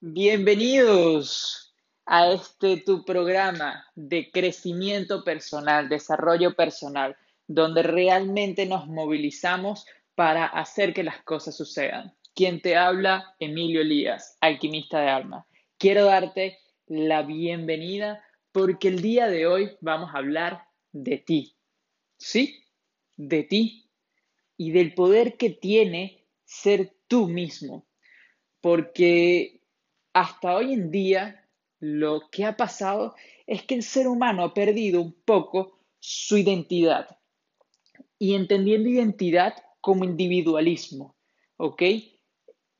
Bienvenidos a este tu programa de crecimiento personal, desarrollo personal, donde realmente nos movilizamos para hacer que las cosas sucedan. Quien te habla, Emilio Elías, alquimista de alma. Quiero darte la bienvenida porque el día de hoy vamos a hablar de ti. ¿Sí? De ti y del poder que tiene ser tú mismo. Porque hasta hoy en día lo que ha pasado es que el ser humano ha perdido un poco su identidad. Y entendiendo identidad como individualismo, ¿ok?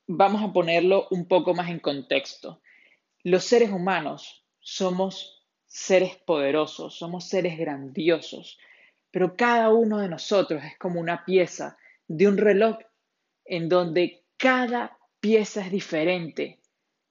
Vamos a ponerlo un poco más en contexto. Los seres humanos somos seres poderosos, somos seres grandiosos, pero cada uno de nosotros es como una pieza de un reloj en donde cada pieza es diferente,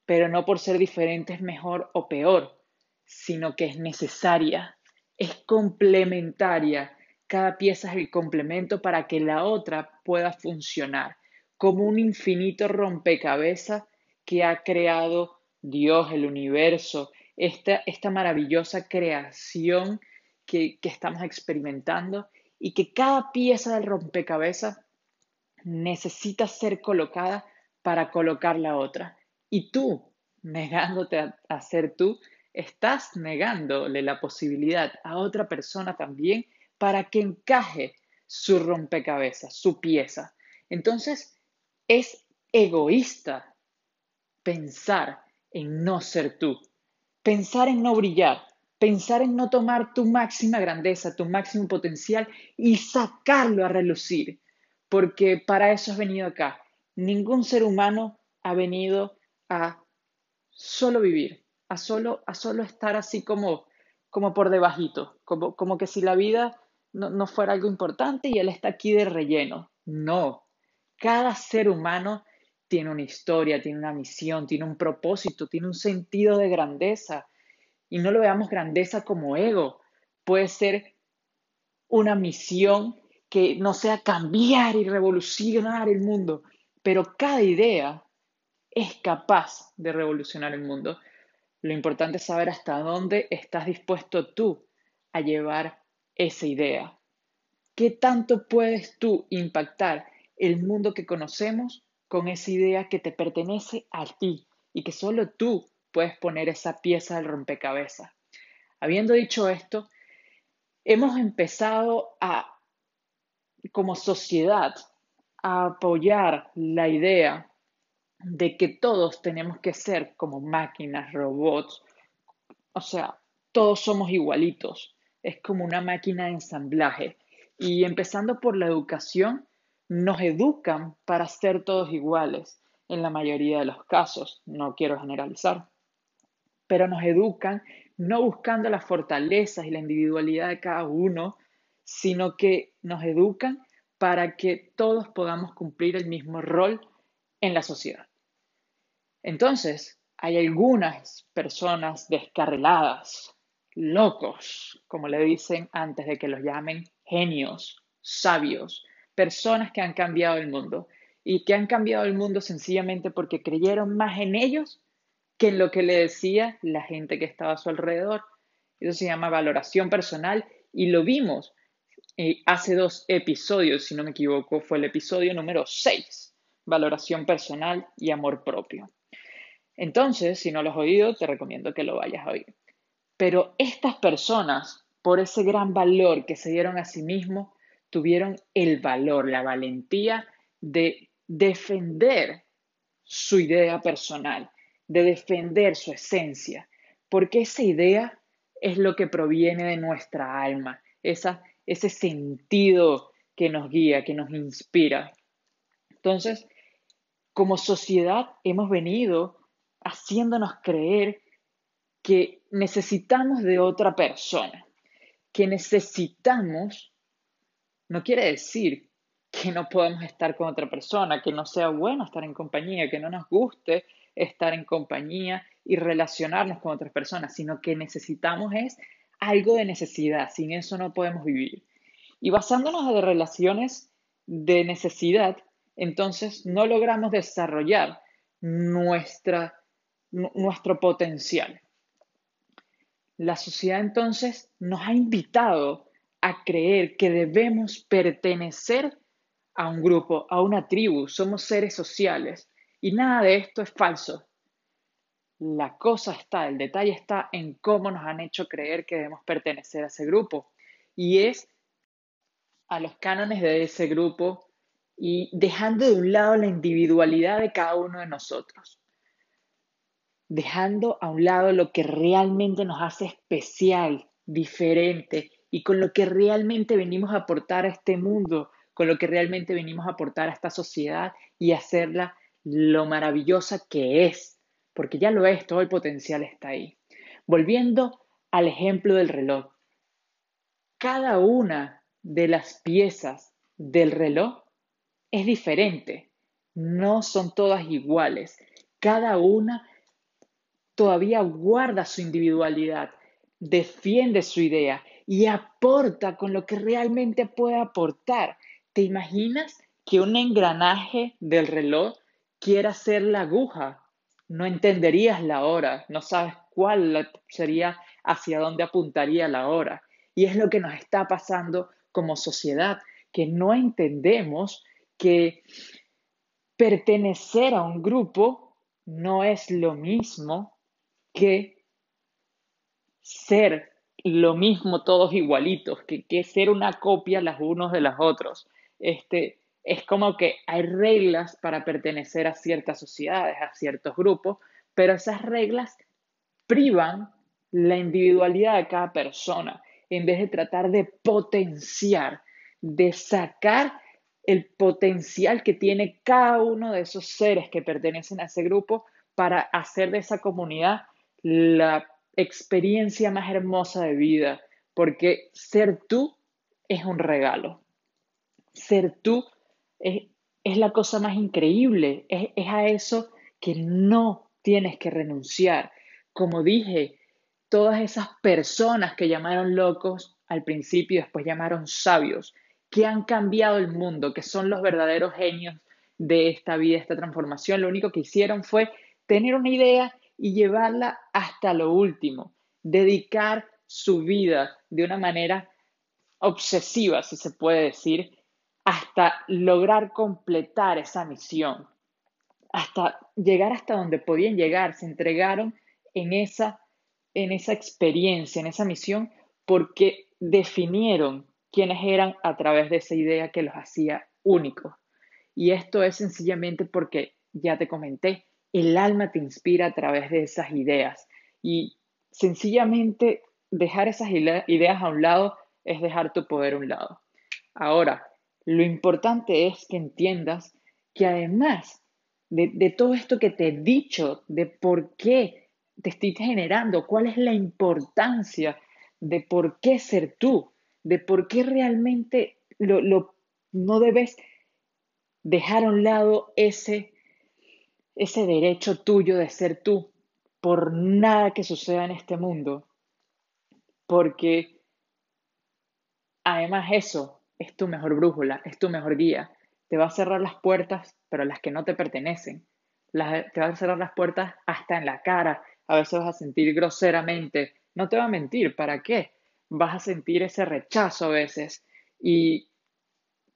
pero no por ser diferente es mejor o peor, sino que es necesaria, es complementaria. Cada pieza es el complemento para que la otra pueda funcionar, como un infinito rompecabezas que ha creado Dios, el universo, esta, esta maravillosa creación que, que estamos experimentando y que cada pieza del rompecabezas necesita ser colocada para colocar la otra. Y tú, negándote a, ser tú, estás negándole la posibilidad a otra persona también para que encaje su rompecabezas, su pieza. Entonces, es egoísta pensar en no ser tú, pensar en no brillar, pensar en no tomar tu máxima grandeza, tu máximo potencial y sacarlo a relucir, porque para eso has venido acá. Ningún ser humano ha venido a solo vivir, a solo, a solo estar así como, como por debajito, como, como que si la vida no, no fuera algo importante y él está aquí de relleno. No, cada ser humano tiene una historia, tiene una misión, tiene un propósito, tiene un sentido de grandeza. Y no lo veamos grandeza como ego. Puede ser una misión que no sea cambiar y revolucionar el mundo, pero cada idea es capaz de revolucionar el mundo. Lo importante es saber hasta dónde estás dispuesto tú a llevar esa idea. ¿Qué tanto puedes tú impactar el mundo que conocemos con esa idea que te pertenece a ti y que solo tú puedes poner esa pieza del rompecabezas? Habiendo dicho esto, hemos empezado a como sociedad a apoyar la idea de que todos tenemos que ser como máquinas, robots, o sea, todos somos igualitos, es como una máquina de ensamblaje. Y empezando por la educación, nos educan para ser todos iguales en la mayoría de los casos, no quiero generalizar, pero nos educan no buscando las fortalezas y la individualidad de cada uno, sino que nos educan para que todos podamos cumplir el mismo rol en la sociedad. Entonces, hay algunas personas descarriladas, locos, como le dicen antes de que los llamen genios, sabios, personas que han cambiado el mundo y que han cambiado el mundo sencillamente porque creyeron más en ellos que en lo que le decía la gente que estaba a su alrededor. Eso se llama valoración personal y lo vimos eh, hace dos episodios, si no me equivoco, fue el episodio número 6, valoración personal y amor propio. Entonces, si no lo has oído, te recomiendo que lo vayas a oír. Pero estas personas, por ese gran valor que se dieron a sí mismos, tuvieron el valor, la valentía de defender su idea personal, de defender su esencia, porque esa idea es lo que proviene de nuestra alma, esa ese sentido que nos guía, que nos inspira. Entonces, como sociedad hemos venido haciéndonos creer que necesitamos de otra persona, que necesitamos, no quiere decir que no podamos estar con otra persona, que no sea bueno estar en compañía, que no nos guste estar en compañía y relacionarnos con otras personas, sino que necesitamos es algo de necesidad, sin eso no podemos vivir. Y basándonos en relaciones de necesidad, entonces no logramos desarrollar nuestra nuestro potencial. La sociedad entonces nos ha invitado a creer que debemos pertenecer a un grupo, a una tribu, somos seres sociales y nada de esto es falso. La cosa está, el detalle está en cómo nos han hecho creer que debemos pertenecer a ese grupo y es a los cánones de ese grupo y dejando de un lado la individualidad de cada uno de nosotros, dejando a un lado lo que realmente nos hace especial, diferente y con lo que realmente venimos a aportar a este mundo, con lo que realmente venimos a aportar a esta sociedad y hacerla lo maravillosa que es, porque ya lo es, todo el potencial está ahí. Volviendo al ejemplo del reloj, cada una de las piezas del reloj es diferente, no son todas iguales, cada una todavía guarda su individualidad, defiende su idea y aporta con lo que realmente puede aportar. ¿Te imaginas que un engranaje del reloj quiera ser la aguja? No entenderías la hora, no sabes cuál sería hacia dónde apuntaría la hora. Y es lo que nos está pasando como sociedad, que no entendemos que pertenecer a un grupo no es lo mismo que ser lo mismo todos igualitos, que, que ser una copia las unos de los otros. Este, es como que hay reglas para pertenecer a ciertas sociedades, a ciertos grupos, pero esas reglas privan la individualidad de cada persona en vez de tratar de potenciar, de sacar el potencial que tiene cada uno de esos seres que pertenecen a ese grupo para hacer de esa comunidad la experiencia más hermosa de vida, porque ser tú es un regalo. Ser tú es, la cosa más increíble, es, es a eso que no tienes que renunciar. Como dije, todas esas personas que llamaron locos al principio después llamaron sabios, que han cambiado el mundo, que son los verdaderos genios de esta vida, esta transformación, lo único que hicieron fue tener una idea y llevarla hasta lo último, dedicar su vida de una manera obsesiva, si se puede decir, hasta lograr completar esa misión, hasta llegar hasta donde podían llegar, se entregaron en esa, en esa experiencia, en esa misión, porque definieron quiénes eran a través de esa idea que los hacía únicos. Y esto es sencillamente porque, ya te comenté, el alma te inspira a través de esas ideas y sencillamente dejar esas ideas a un lado es dejar tu poder a un lado. Ahora, lo importante es que entiendas que además de, de todo esto que te he dicho, de por qué te estoy generando, cuál es la importancia de por qué ser tú, de por qué realmente lo, lo, no debes dejar a un lado ese ese derecho tuyo de ser tú por nada que suceda en este mundo, porque además eso es tu mejor brújula, es tu mejor guía. Te va a cerrar las puertas, pero las que no te pertenecen. te va a cerrar las puertas hasta en la cara. A veces vas a sentir groseramente. No te va a mentir, ¿para qué? Vas a sentir ese rechazo a veces. ¿Y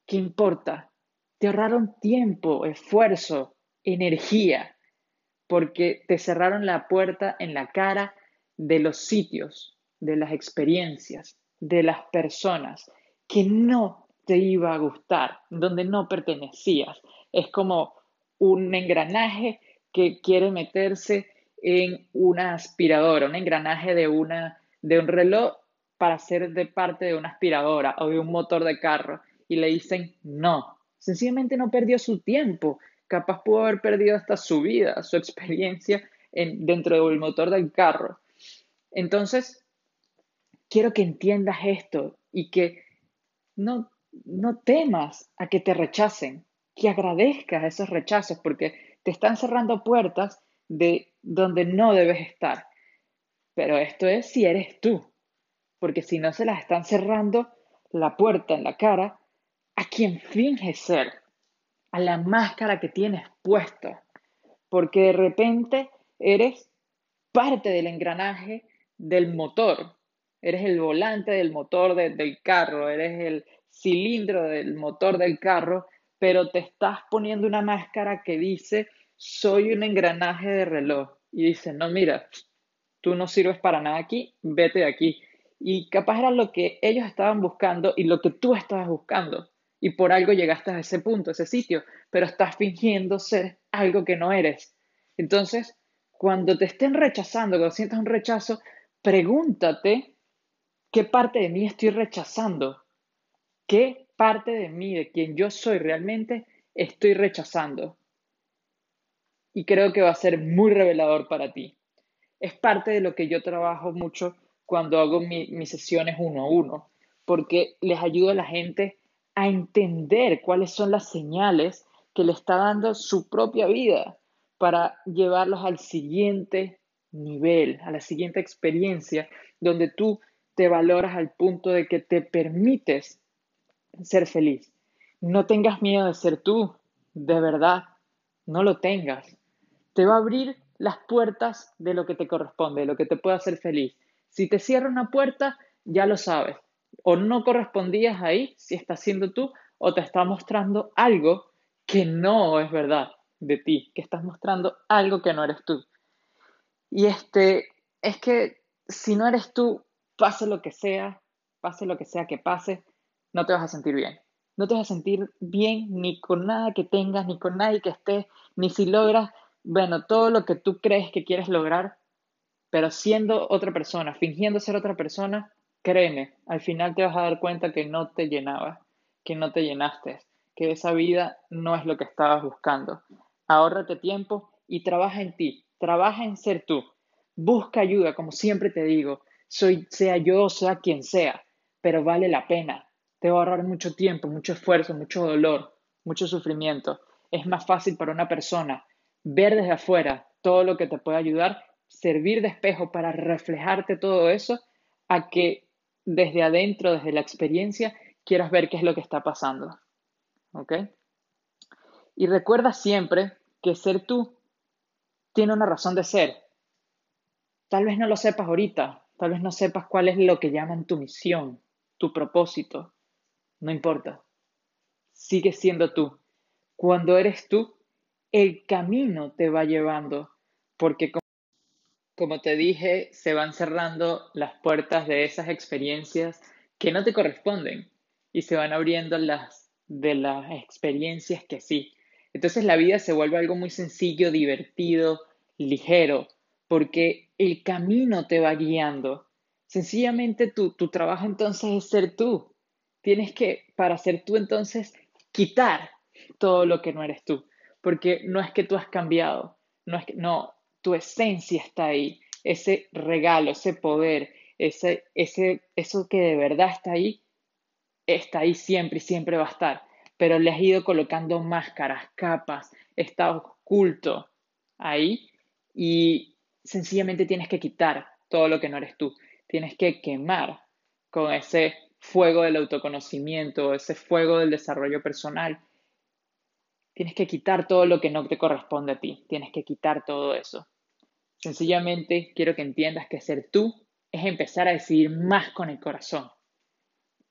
qué importa? Te ahorraron tiempo, esfuerzo, energía, porque te cerraron la puerta en la cara de los sitios, de las experiencias, de las personas que no te iba a gustar, donde no pertenecías. Es como un engranaje que quiere meterse en una aspiradora, un engranaje de, una, de un reloj para ser de parte de una aspiradora o de un motor de carro y le dicen no. Sencillamente no perdió su tiempo, capaz pudo haber perdido hasta su vida, su experiencia en, dentro del motor del carro. Entonces, quiero que entiendas esto y que no, no temas a que te rechacen, que agradezcas esos rechazos porque te están cerrando puertas de donde no debes estar. Pero esto es si eres tú, porque si no se las están cerrando la puerta en la cara a quien finge ser a la máscara que tienes puesto, porque de repente eres parte del engranaje del motor. Eres el volante del motor del carro, eres el cilindro del motor del carro, pero te estás poniendo una máscara que dice, soy un engranaje de reloj. Y dice, no, mira, tú no sirves para nada aquí, vete de aquí. Y capaz era lo que ellos estaban buscando y lo que tú estabas buscando. Y por algo llegaste a ese punto, a ese sitio, pero estás fingiendo ser algo que no eres. Entonces, cuando te estén rechazando, cuando sientas un rechazo, pregúntate qué parte de mí estoy rechazando. ¿Qué parte de mí, de quien yo soy realmente, estoy rechazando? Y creo que va a ser muy revelador para ti. Es parte de lo que yo trabajo mucho cuando hago mis sesiones uno a uno, porque les ayudo a la gente a entender cuáles son las señales que le está dando su propia vida para llevarlos al siguiente nivel, a la siguiente experiencia, donde tú te valoras al punto de que te permites ser feliz. No tengas miedo de ser tú, de verdad, no lo tengas. Te va a abrir las puertas de lo que te corresponde, de lo que te puede hacer feliz. Si te cierra una puerta, ya lo sabes. O no correspondías ahí, si estás siendo tú, o te está mostrando algo que no es verdad de ti, que estás mostrando algo que no eres tú. Y este, es que si no eres tú, pase lo que sea, pase lo que sea que pase, no te vas a sentir bien. No te vas a sentir bien ni con nada que tengas, ni con nadie que estés, ni si logras, bueno, todo lo que tú crees que quieres lograr, pero siendo otra persona, fingiendo ser otra persona, créeme, al final te vas a dar cuenta que no te llenaba, que no te llenaste, que esa vida no es lo que estabas buscando ahórrate tiempo y trabaja en ti, trabaja en ser tú. Busca ayuda, como siempre te digo, soy, sea yo, sea quien sea, pero vale la pena. Te va a ahorrar mucho tiempo, mucho esfuerzo, mucho dolor, mucho sufrimiento. Es más fácil para una persona ver desde afuera todo lo que te puede ayudar, servir de espejo para reflejarte todo eso, a que desde adentro, desde la experiencia, quieras ver qué es lo que está pasando. ¿Ok? Y recuerda siempre que ser tú tiene una razón de ser. Tal vez no lo sepas ahorita, tal vez no sepas cuál es lo que llaman tu misión, tu propósito. No importa. Sigue siendo tú. Cuando eres tú, el camino te va llevando, porque como, te dije, se van cerrando las puertas de esas experiencias que no te corresponden y se van abriendo las de las experiencias que sí. Entonces la vida se vuelve algo muy sencillo, divertido, ligero, porque el camino te va guiando. Sencillamente tu, tu trabajo entonces es ser tú. Tienes que, para ser tú entonces, quitar todo lo que no eres tú, porque no es que tú has cambiado, no es que, no, tu esencia está ahí, ese regalo, ese poder, ese, ese, eso que de verdad está ahí, está ahí siempre y siempre va a estar pero le has ido colocando máscaras, capas, está oculto ahí y sencillamente tienes que quitar todo lo que no eres tú. Tienes que quemar con ese fuego del autoconocimiento, ese fuego del desarrollo personal. Tienes que quitar todo lo que no te corresponde a ti. Tienes que quitar todo eso. Sencillamente quiero que entiendas que ser tú es empezar a decidir más con el corazón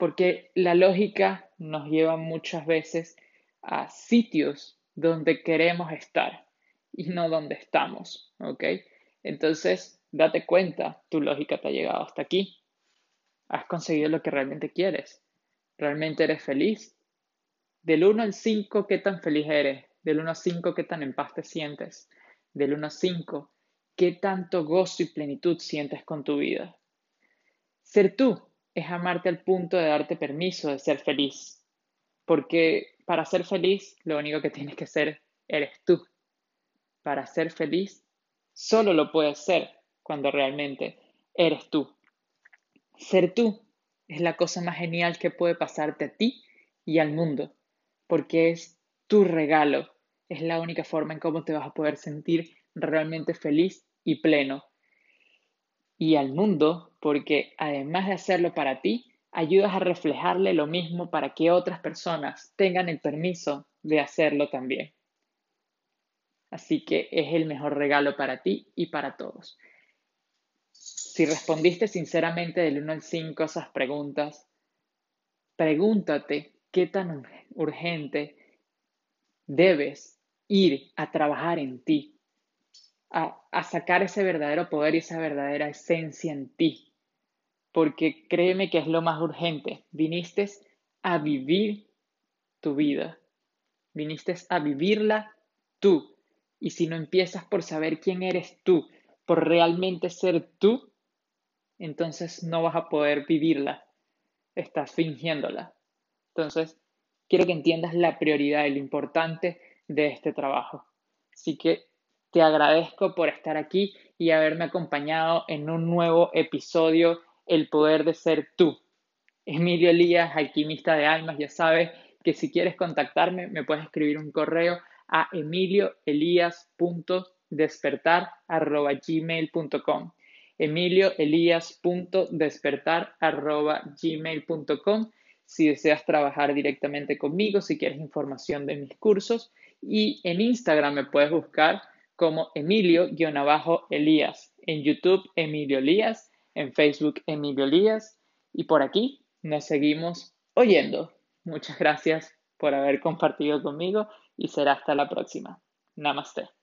porque la lógica nos lleva muchas veces a sitios donde queremos estar y no donde estamos, ¿ok? Entonces, date cuenta, tu lógica te ha llegado hasta aquí. Has conseguido lo que realmente quieres. ¿Realmente eres feliz? Del 1 al 5, ¿qué tan feliz eres? Del 1 al 5, ¿qué tan en paz te sientes? Del 1 al 5, ¿qué tanto gozo y plenitud sientes con tu vida? Ser tú es amarte al punto de darte permiso de ser feliz. Porque para ser feliz, lo único que tienes que ser eres tú. Para ser feliz, solo lo puedes ser cuando realmente eres tú. Ser tú es la cosa más genial que puede pasarte a ti y al mundo, porque es tu regalo, es la única forma en cómo te vas a poder sentir realmente feliz y pleno y al mundo, porque además de hacerlo para ti, ayudas a reflejarle lo mismo para que otras personas tengan el permiso de hacerlo también. Así que es el mejor regalo para ti y para todos. Si respondiste sinceramente del 1 al 5 esas preguntas, pregúntate qué tan urgente debes ir a trabajar en ti, a, sacar ese verdadero poder y esa verdadera esencia en ti. Porque créeme que es lo más urgente. Viniste a vivir tu vida. Viniste a vivirla tú. Y si no empiezas por saber quién eres tú, por realmente ser tú, entonces no vas a poder vivirla. Estás fingiéndola. Entonces, quiero que entiendas la prioridad y lo importante de este trabajo. Así que te agradezco por estar aquí y haberme acompañado en un nuevo episodio, El poder de ser tú. Emilio Elías, alquimista de almas, ya sabes que si quieres contactarme me puedes escribir un correo a emilioelias.despertar.gmail.com emilioelias.despertar.gmail.com si deseas trabajar directamente conmigo, si quieres información de mis cursos y en Instagram me puedes buscar como Emilio-Elías, en YouTube Emilio Elías, en Facebook Emilio Elías y por aquí nos seguimos oyendo. Muchas gracias por haber compartido conmigo y será hasta la próxima. Namaste.